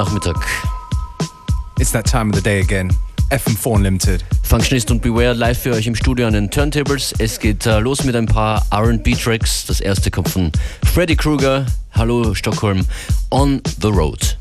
Nachmittag. It's that time of the day again. FM4 Unlimited. Functionist und Beware live für euch im Studio an den Turntables. Es geht uh, los mit ein paar RB-Tracks. Das erste kommt von Freddy Krueger. Hallo Stockholm. On the Road.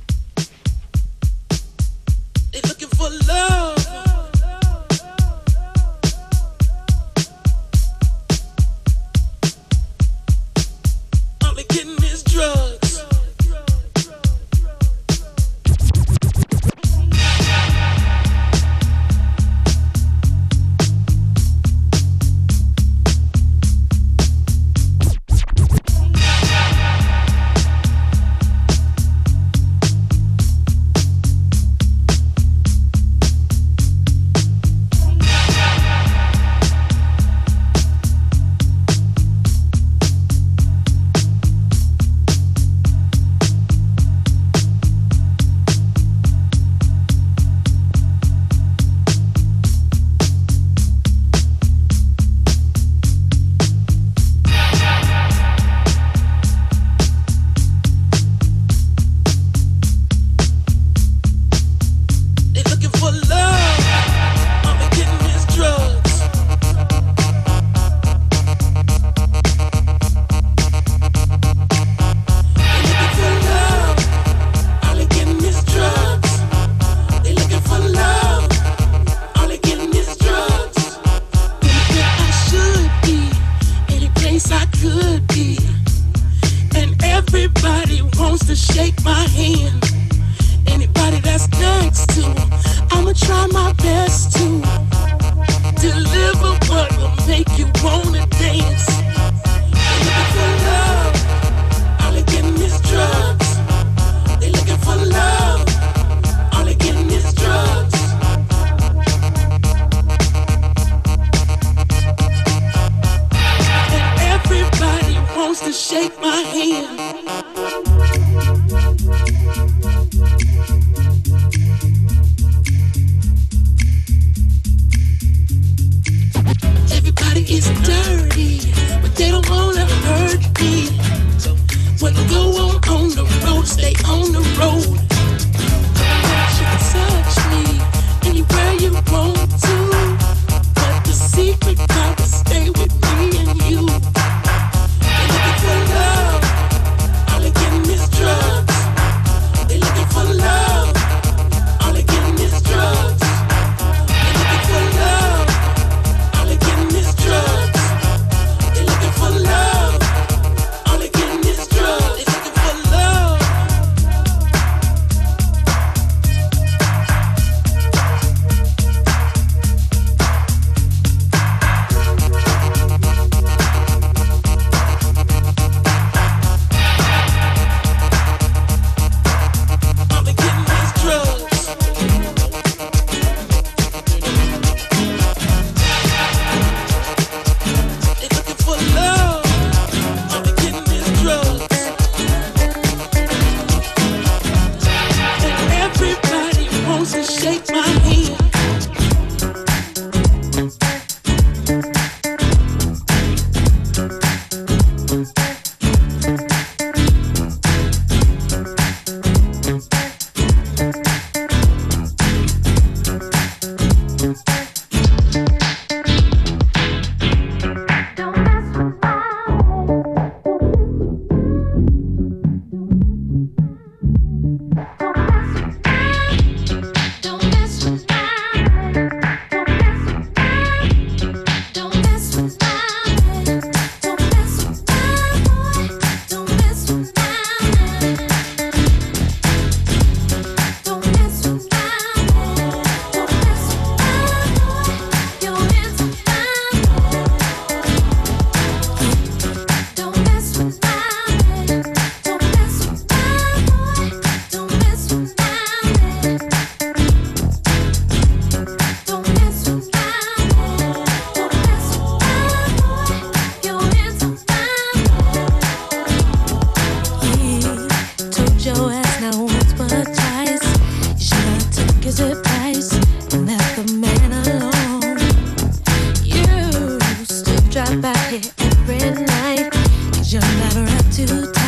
to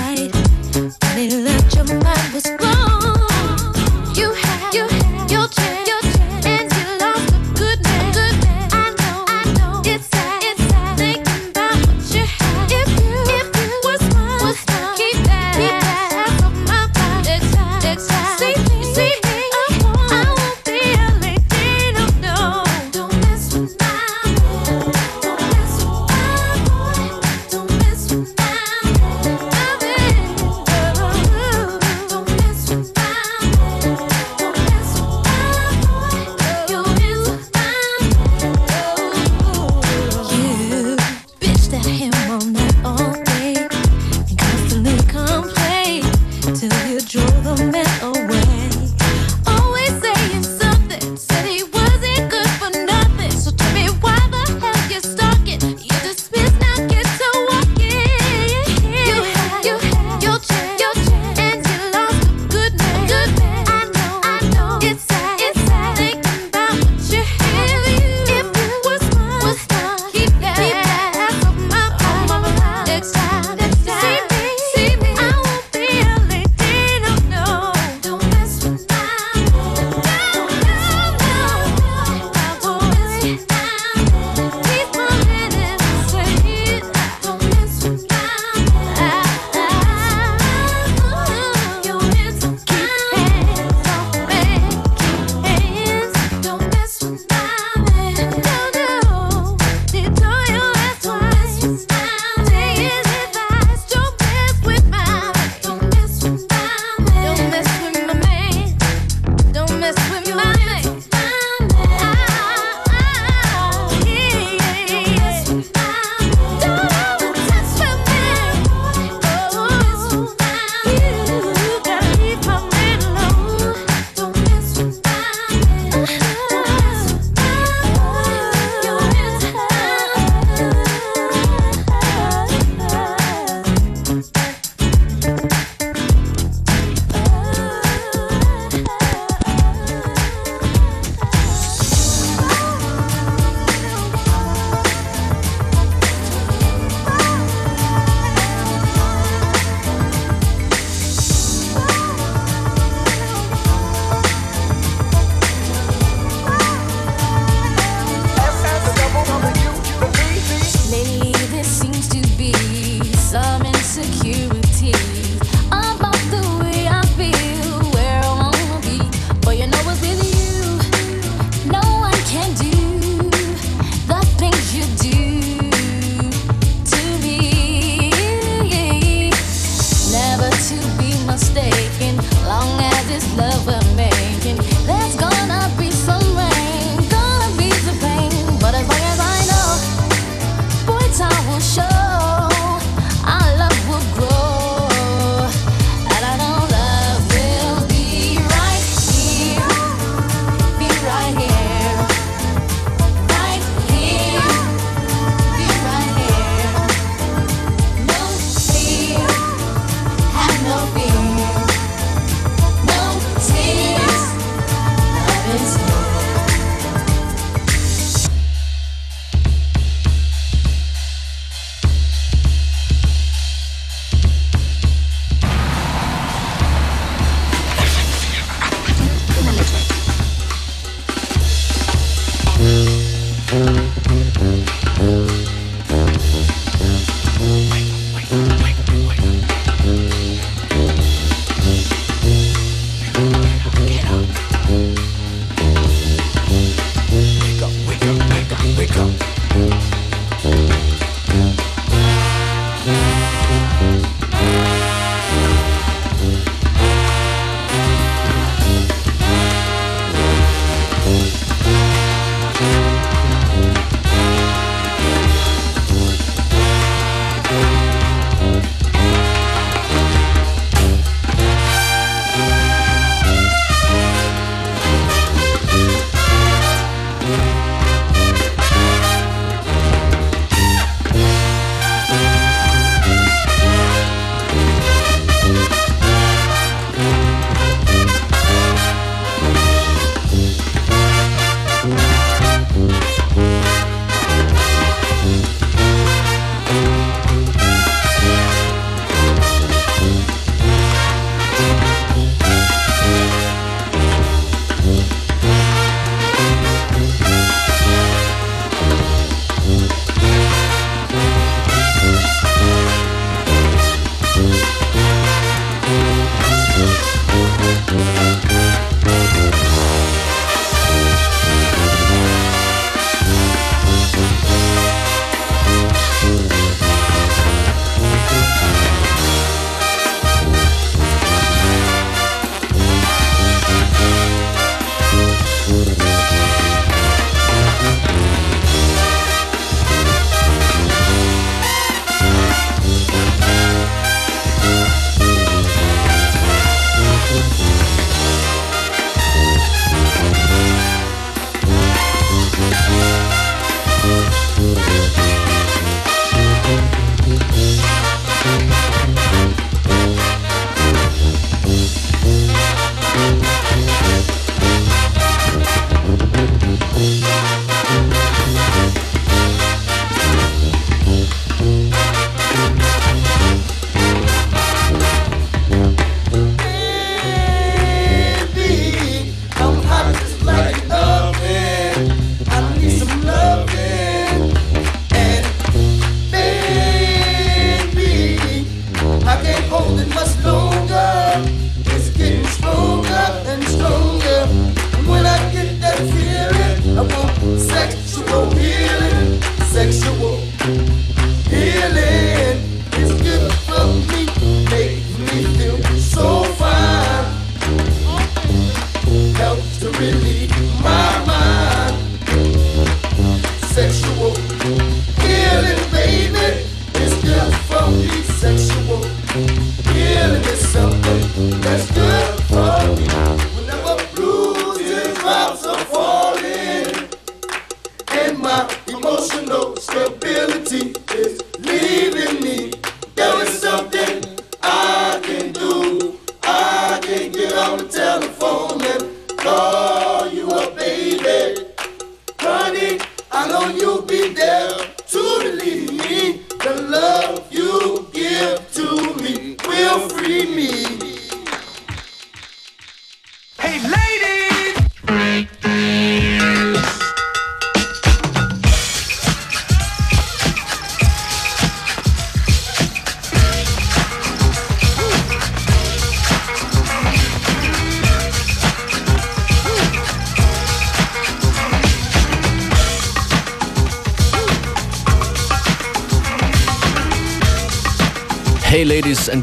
Hey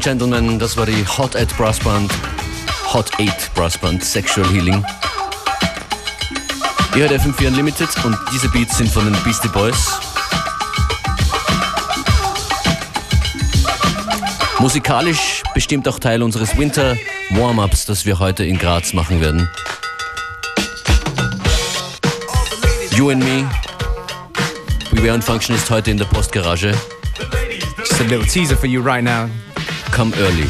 Gentlemen, das war die Hot 8 Brass Band, Hot 8 Brass Band Sexual Healing. Ihr hört FM4 Unlimited und diese Beats sind von den Beastie Boys. Musikalisch bestimmt auch Teil unseres Winter Warm-Ups, das wir heute in Graz machen werden. You and Me, We Were on Function ist heute in der Postgarage. Just a little teaser for you right now. Come early.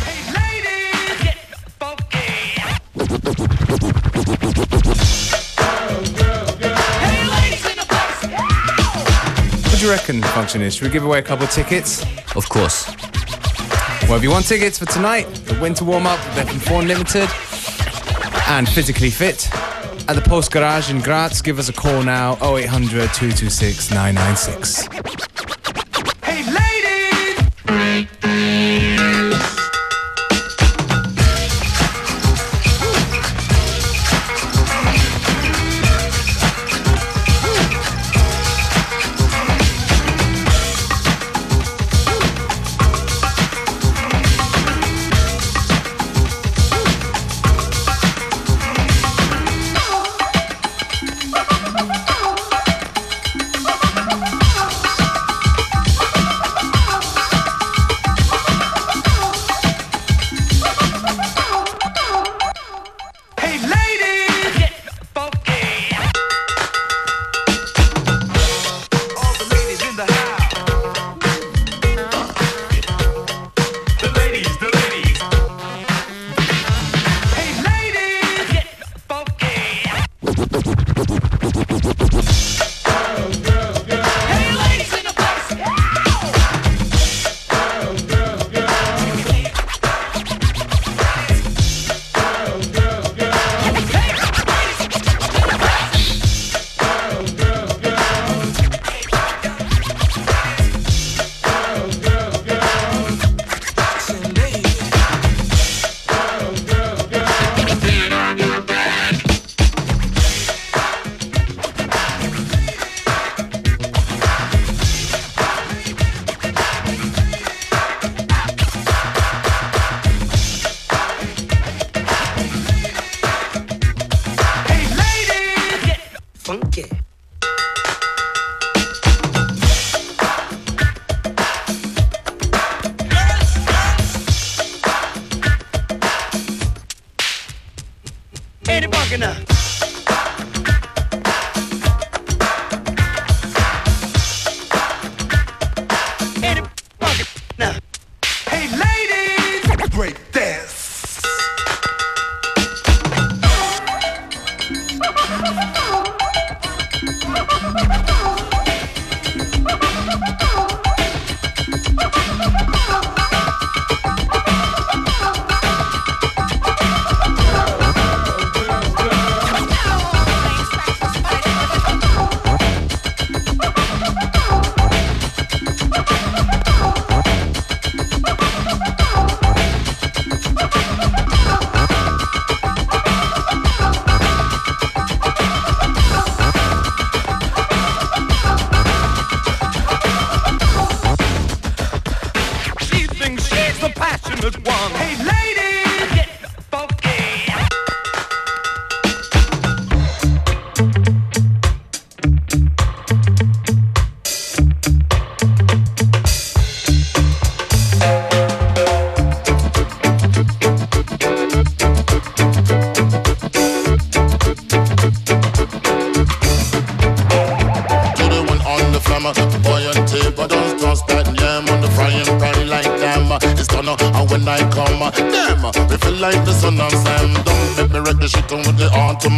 What do you reckon the function is? Should we give away a couple of tickets? Of course. Well, if you want tickets for tonight, the winter warm up, FM4 Unlimited, and physically fit, at the Postgarage in Graz, give us a call now 0800 226 996.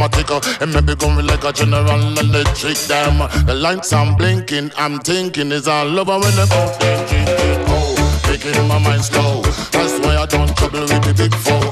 Automatic. And maybe going like a general electric damn. The lights I'm blinking, I'm thinking is all over when the boat Oh, making my mind slow. That's why I don't trouble with the big four.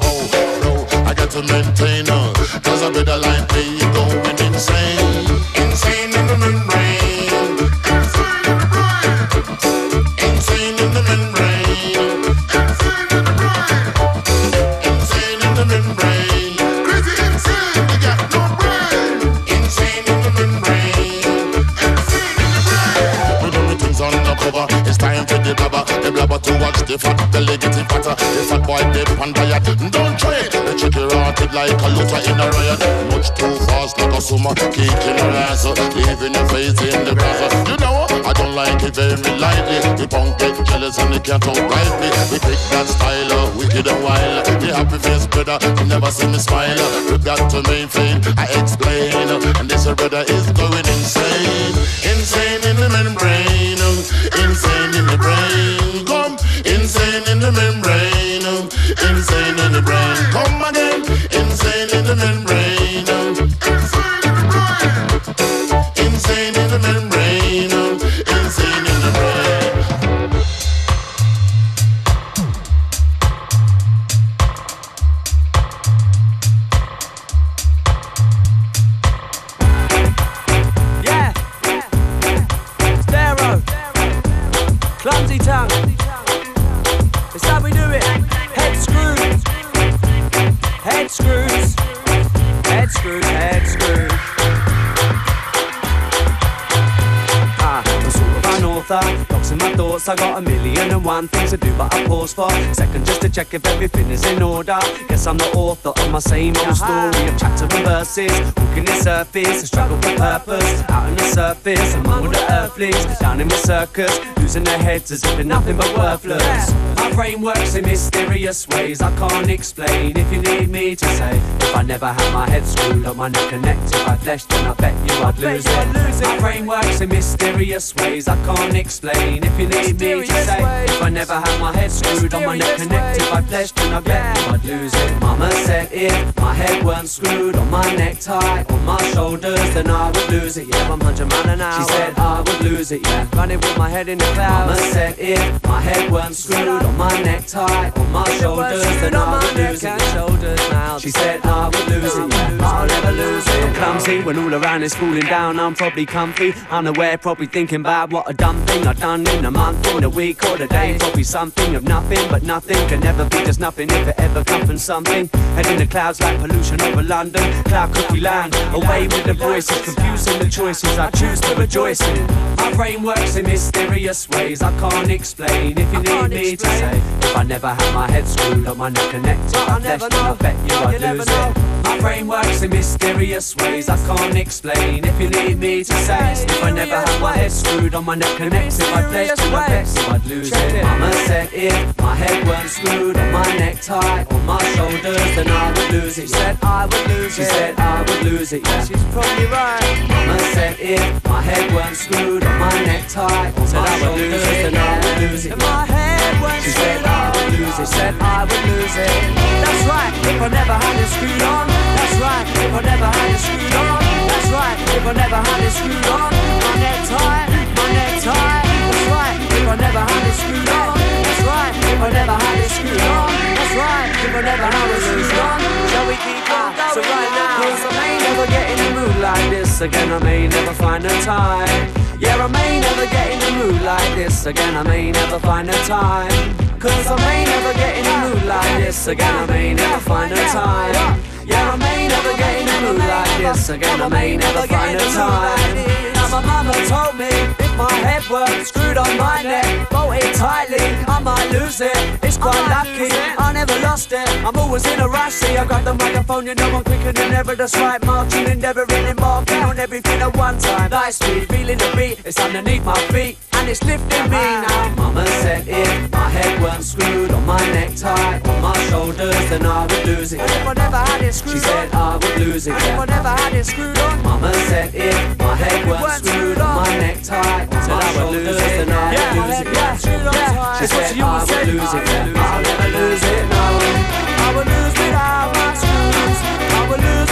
Rotted like a looter in a riot. Much too fast like a summer. Kicking her ass. Leaving your face in the grass. You know I don't like it very lightly. The punk get jealous and they can't outright me. We pick that style, uh, wicked and wild. The happy face brother, you never see me smile. We got to maintain, I explain. And this brother is going insane. Insane in the membrane. Insane in the brain. Come, insane in the membrane. Insane in the brain. Come again. Insane I'm the author story of chapter and verses. Walking the surface, a struggle for purpose. Out on the surface, I'm all the earthlings. Down in the circus, losing their heads as if they're nothing but worthless. My brain works in mysterious ways I can't explain. If you need me to say, if I never had my head screwed on my neck connected by flesh, then I bet you I'd lose it. My brain works in mysterious ways I can't explain. If you need me to say, if I never had my head screwed on my neck connected by flesh, then I bet you I'd lose it. Mama said if my head weren't screwed on my necktie, on my shoulders, then I would lose it. Yeah, I'm hundred man an hour. She said I would lose it. Yeah, running with my head in the clouds. Mama said if my head weren't screwed on my necktie, on my shoulders, then I would lose it. Shoulders now. She said I would lose it. Yeah, I'll never lose it. I'm clumsy when all around is falling down. I'm probably comfy, unaware, probably thinking about what a dumb thing I've done in a month, in a week, or a day. Probably something of nothing, but nothing can never be just nothing if it ever comes from something. Head in the clouds like pollution over London, cloud cookie land. Away with the voices, confusing the choices I choose to rejoice in. My brain works in mysterious ways I can't explain. If you need me to say, if I never had my head screwed on my neck connected, I flesh, then I bet you I'd lose it. My brain works in mysterious ways I can't explain. If you need me to say, if I never had my head screwed on my neck connected, I flesh, then I bet you I'd lose it. Mama said if my head weren't screwed on my necktie, on my shoulders, then I would lose it. Said I would lose it. She said I would lose it. Yeah, she's probably right. Mama said if my head weren't screwed on my necktie, on my shoulders, then I would lose it. My head weren't she said I would lose it. Said I would lose it. That's right. If I never had it screwed on. That's right. If I never had it screwed on. That's right. If I never had it screwed on. My necktie. My necktie. That's right. If I never had it screwed on. That's right. Never had it screwed on. That's right. Never had it screwed on. Shall we keep on going? So right now, cause I may never get in the mood like this again. I may never find the time. Yeah, I may never get in the mood like this again. I may never find the time. Cause I may never get in the mood like this again. I may never find the time. Yeah, I may never get mood like this again. I may never find the time. Now my mama told me if my head were screwed on my neck, bolted tightly, I might lose it. It's quite lucky, I never lost it. I'm always in a rush. See, I got the microphone, you know I'm quicker than ever. That's right, marching, endeavoring, embarking on everything at one time. Light speed, feeling the beat, it's underneath my feet, and it's lifting me now. Mama said my head weren't screwed on my necktie, on my shoulders, then I would lose it. If I never had it screwed, she said I would lose it. If I never had it screwed on, Mama said if my head weren't screwed on my necktie, on my shoulders, then I would lose it. She said I would lose it. I'll never lose it. No, I would lose without my screws. I would lose.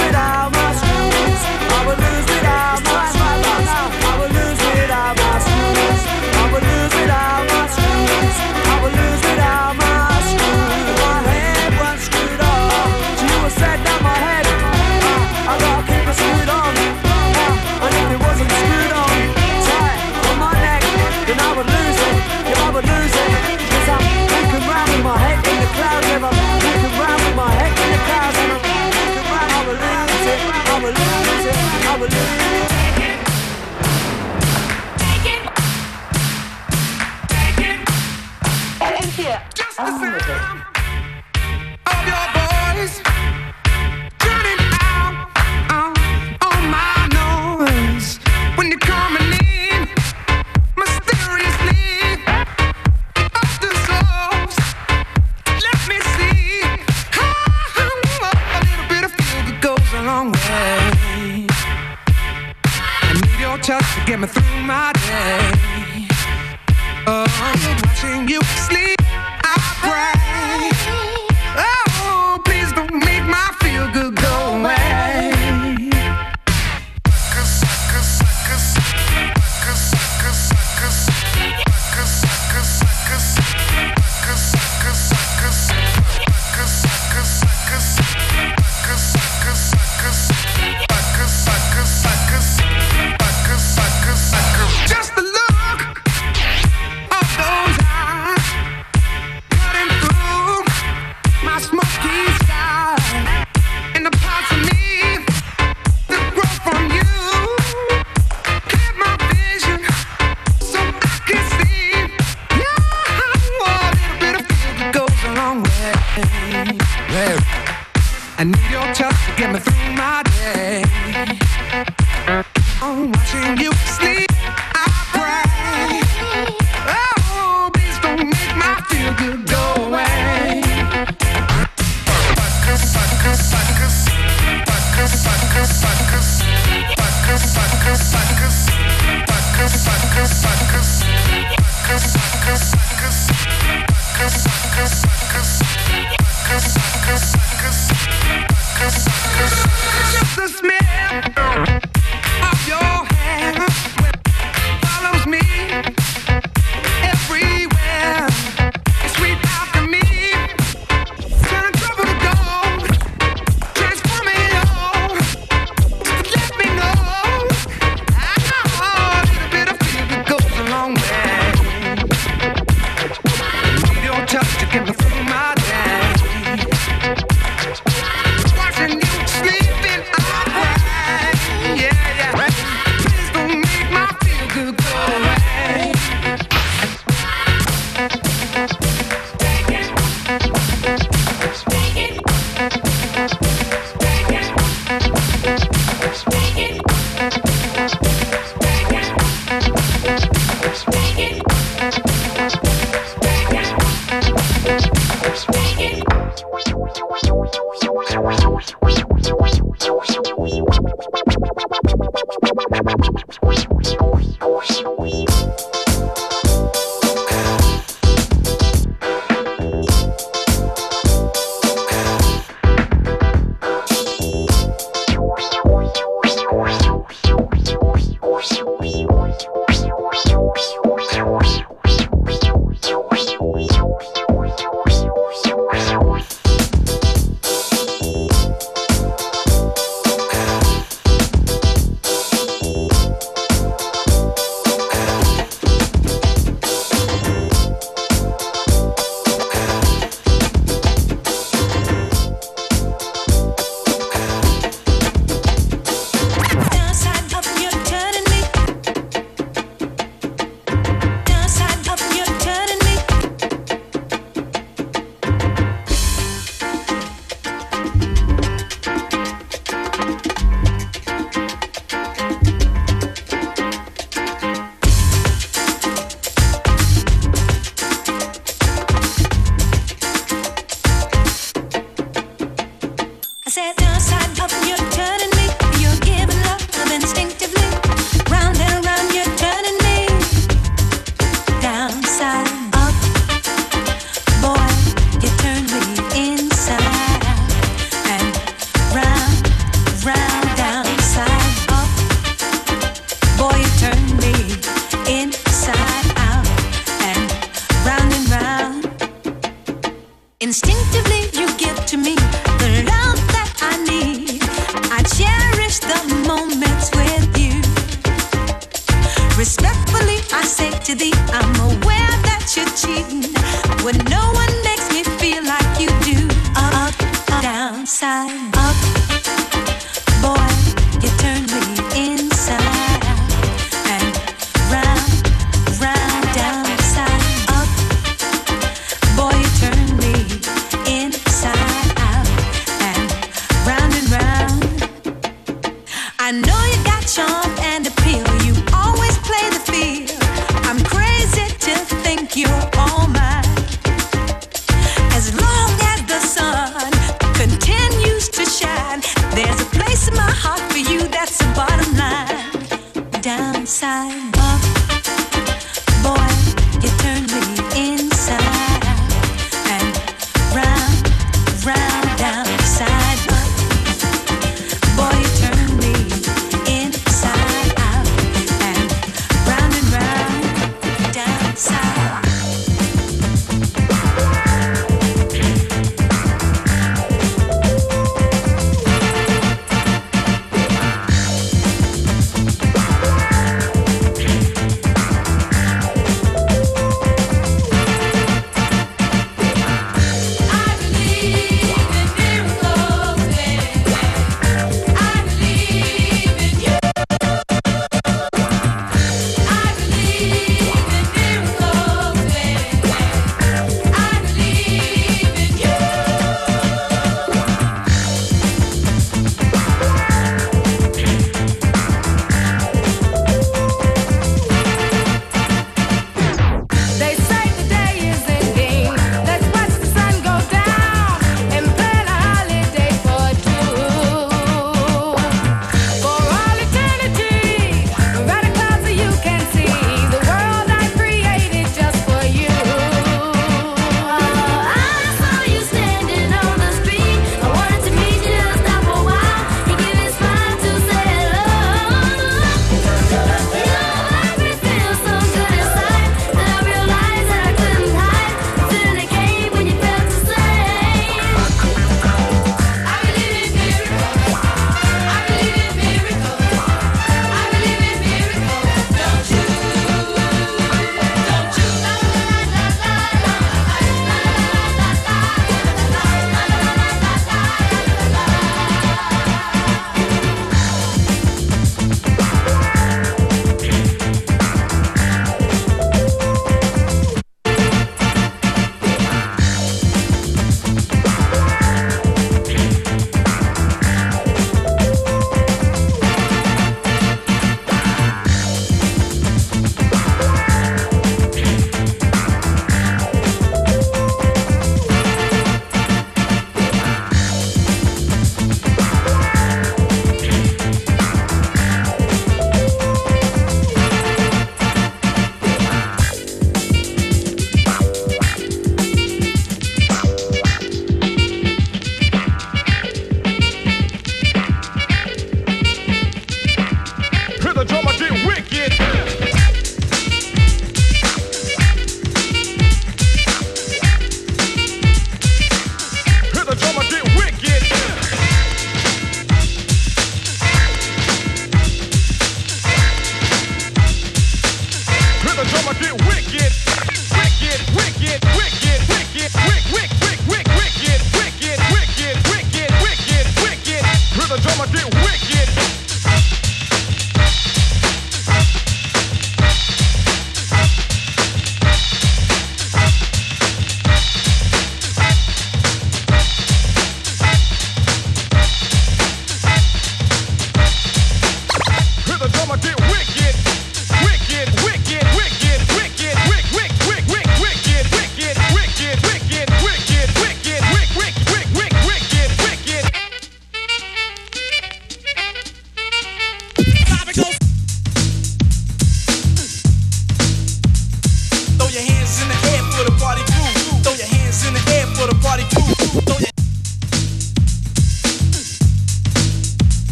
i'm up your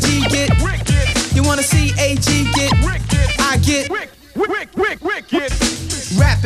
see AG get? You wanna see AG get?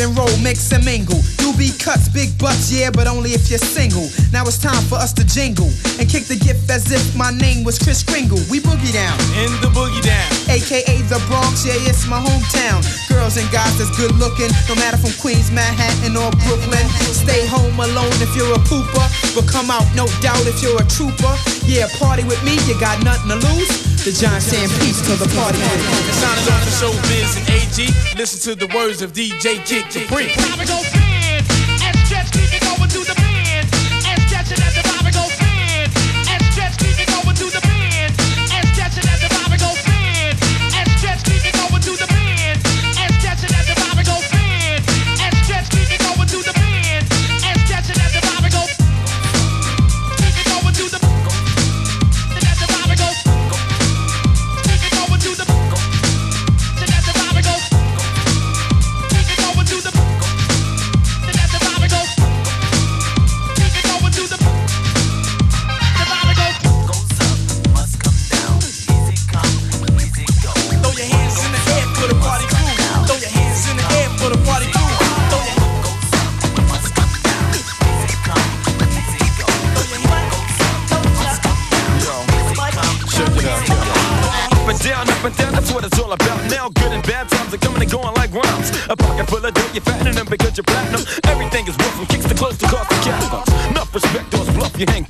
And roll, mix and mingle. You be cuts, big butts, yeah, but only if you're single. Now it's time for us to jingle and kick the gift as if my name was Kris Kringle. We boogie down, In the boogie down. aka the Bronx, yeah, it's my hometown. Girls and guys that's good looking, no matter from Queens, Manhattan, or Brooklyn. Stay home alone if you're a pooper, but come out, no doubt, if you're a trooper. Yeah, party with me, you got nothing to lose. The Giant saying peace to the party. To go for showbiz and AG. Listen to the words of DJ Kid Capri.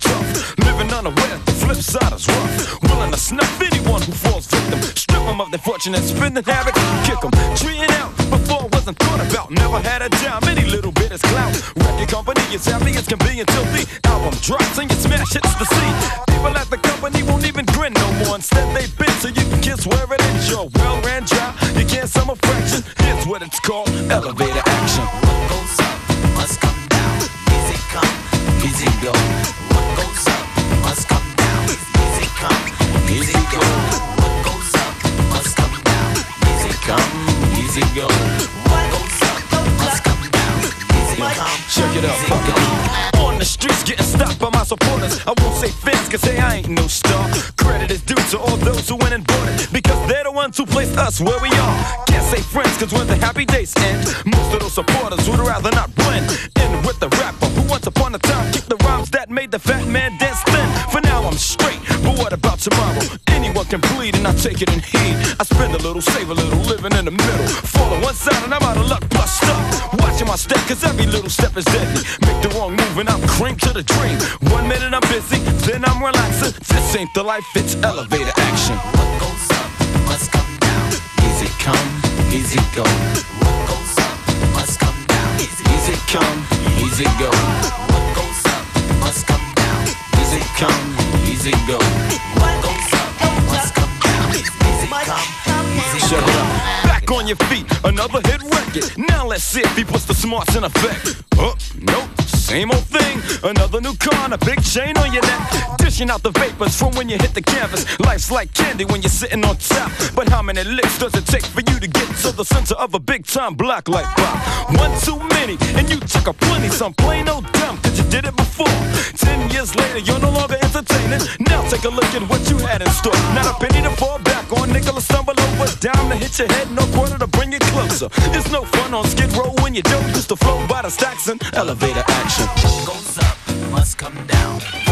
Tough. Living unaware, the flip side is rough. Willing to snuff anyone who falls victim. Strip them of their fortune and spin the havoc. Kick them, treeing out before it wasn't thought about. Never had a dime, any little bit is clout. Record company is happy as can be until the album drops and your smash hits the scene. People at the company won't even grin no more. Instead, they bend so you can kiss where it is. You're well ran job, you can't sum a fraction. Here's what it's called elevator action. It out, fuck it. On the streets getting stopped by my supporters. I won't say fans, cause say I ain't no star. Credit is due to all those who went and bought it. Because they're the ones who placed us where we are. Can't say friends, cause when the happy days end, most of those supporters would rather not blend in with the rapper who once upon a time kicked the rhymes that made the fat man dance thin. For now I'm straight, but what about tomorrow? Anyone can bleed and I take it in heed. I spend a little, save a little, living in the middle. Fall on one side and I'm out of luck, bust up. Watching my step, cause every little step is deadly. Make the wrong move and I'm cream to the dream. One minute I'm busy, then I'm relaxing. This ain't the life, it's elevator action. What goes up must come down. Easy come, easy go. What goes up must come down. Easy come, easy go. What goes up must come down. Easy come, easy go. On your feet, another hit record. Now let's see if he puts the smarts in effect. Oh, nope. Same old thing, another new car and a big chain on your neck. Dishing out the vapors from when you hit the canvas. Life's like candy when you're sitting on top. But how many licks does it take for you to get to the center of a big time block like Bob? One too many, and you took a plenty. Some plain old dumb, cause you did it before. Ten years later, you're no longer entertaining. Now take a look at what you had in store. Not a penny to fall back on, nickel to stumble over, dime to hit your head, no quarter to bring it closer. It's no fun on skid row when you don't used to flow by the stacks and elevator action. Goes up must come down.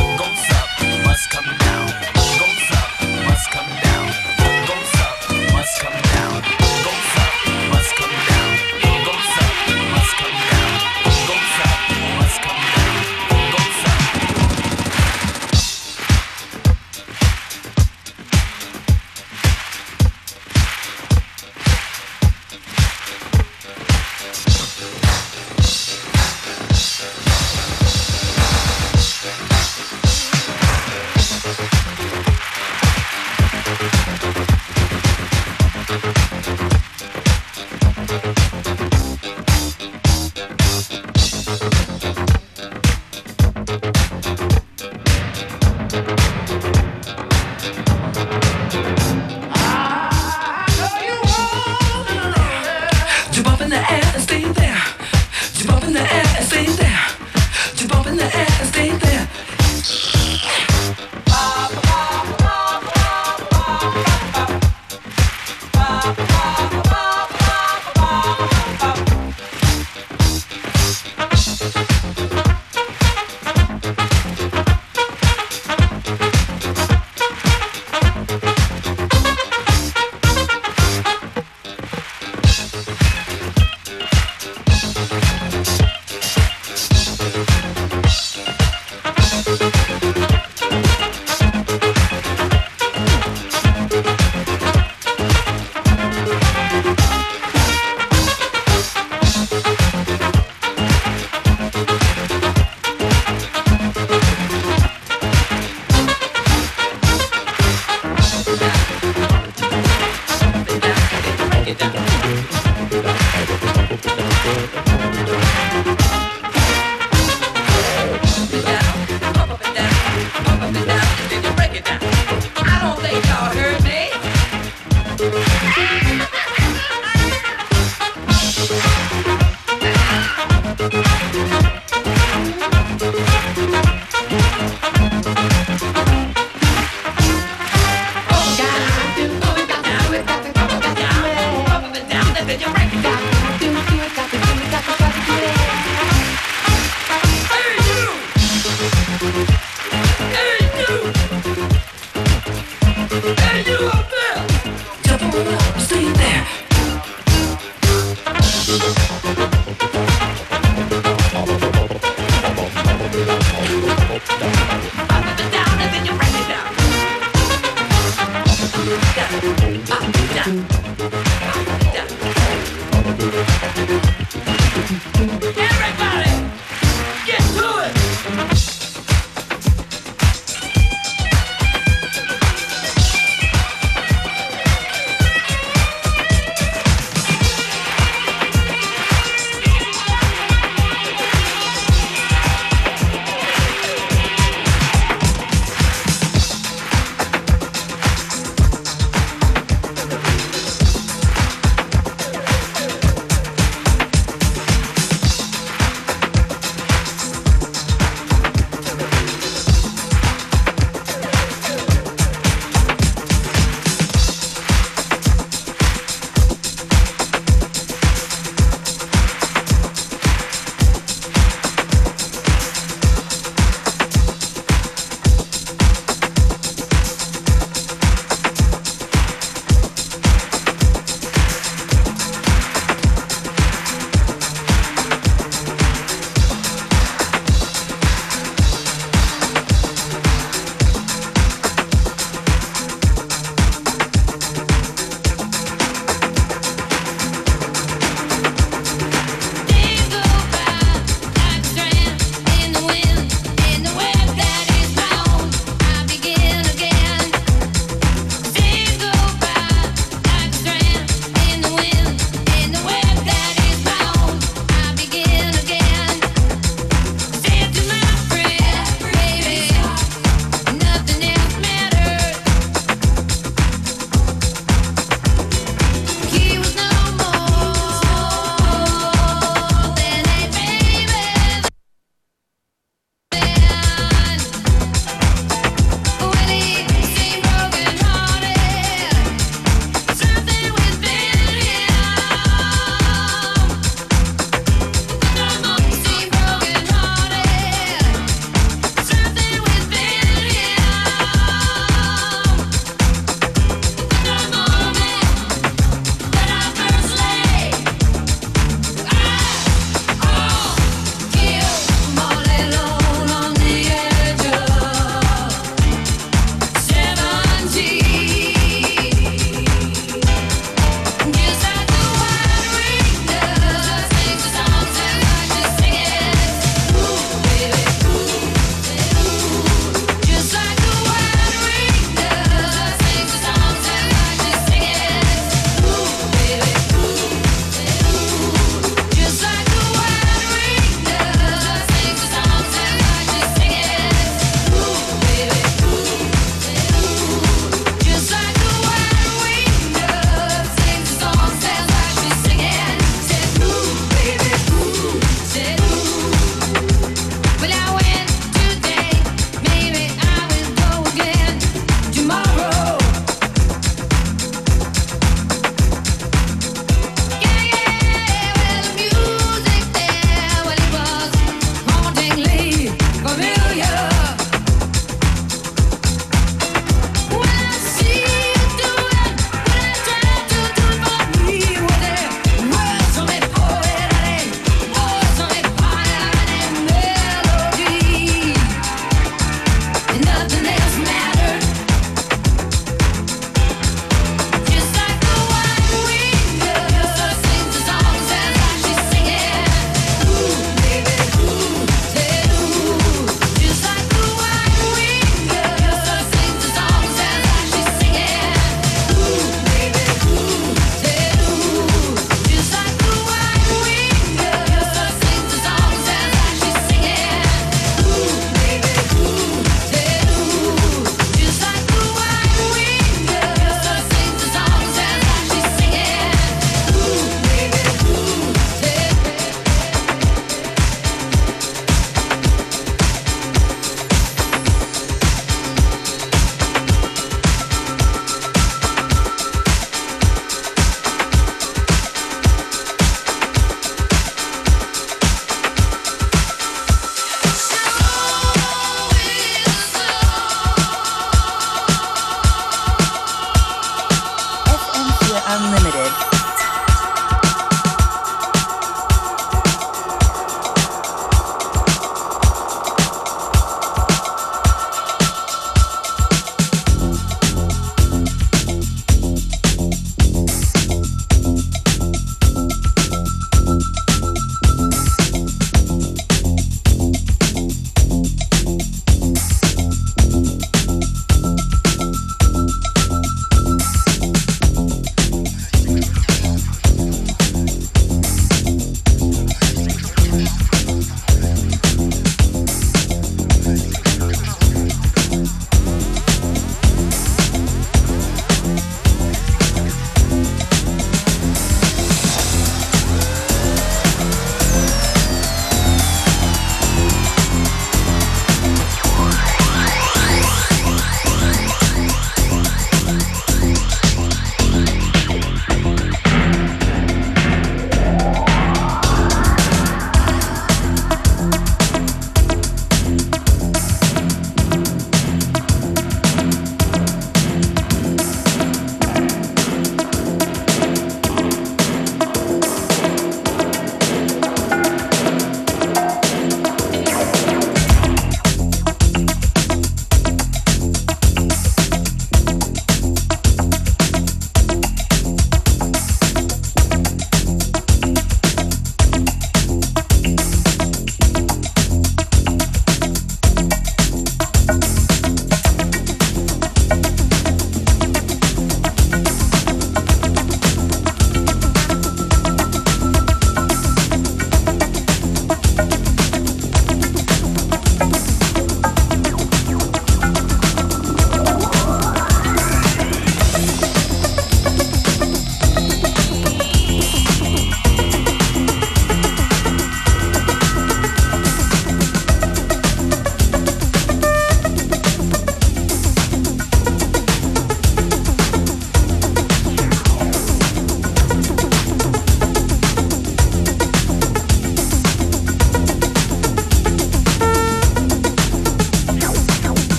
da, da.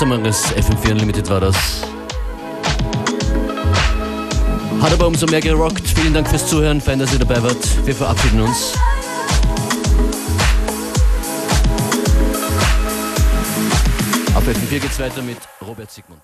Langsameres FM4 Unlimited war das. Hat aber umso mehr gerockt. Vielen Dank fürs Zuhören. Fein, dass ihr dabei wart. Wir verabschieden uns. Auf FM4 geht's weiter mit Robert Sigmund.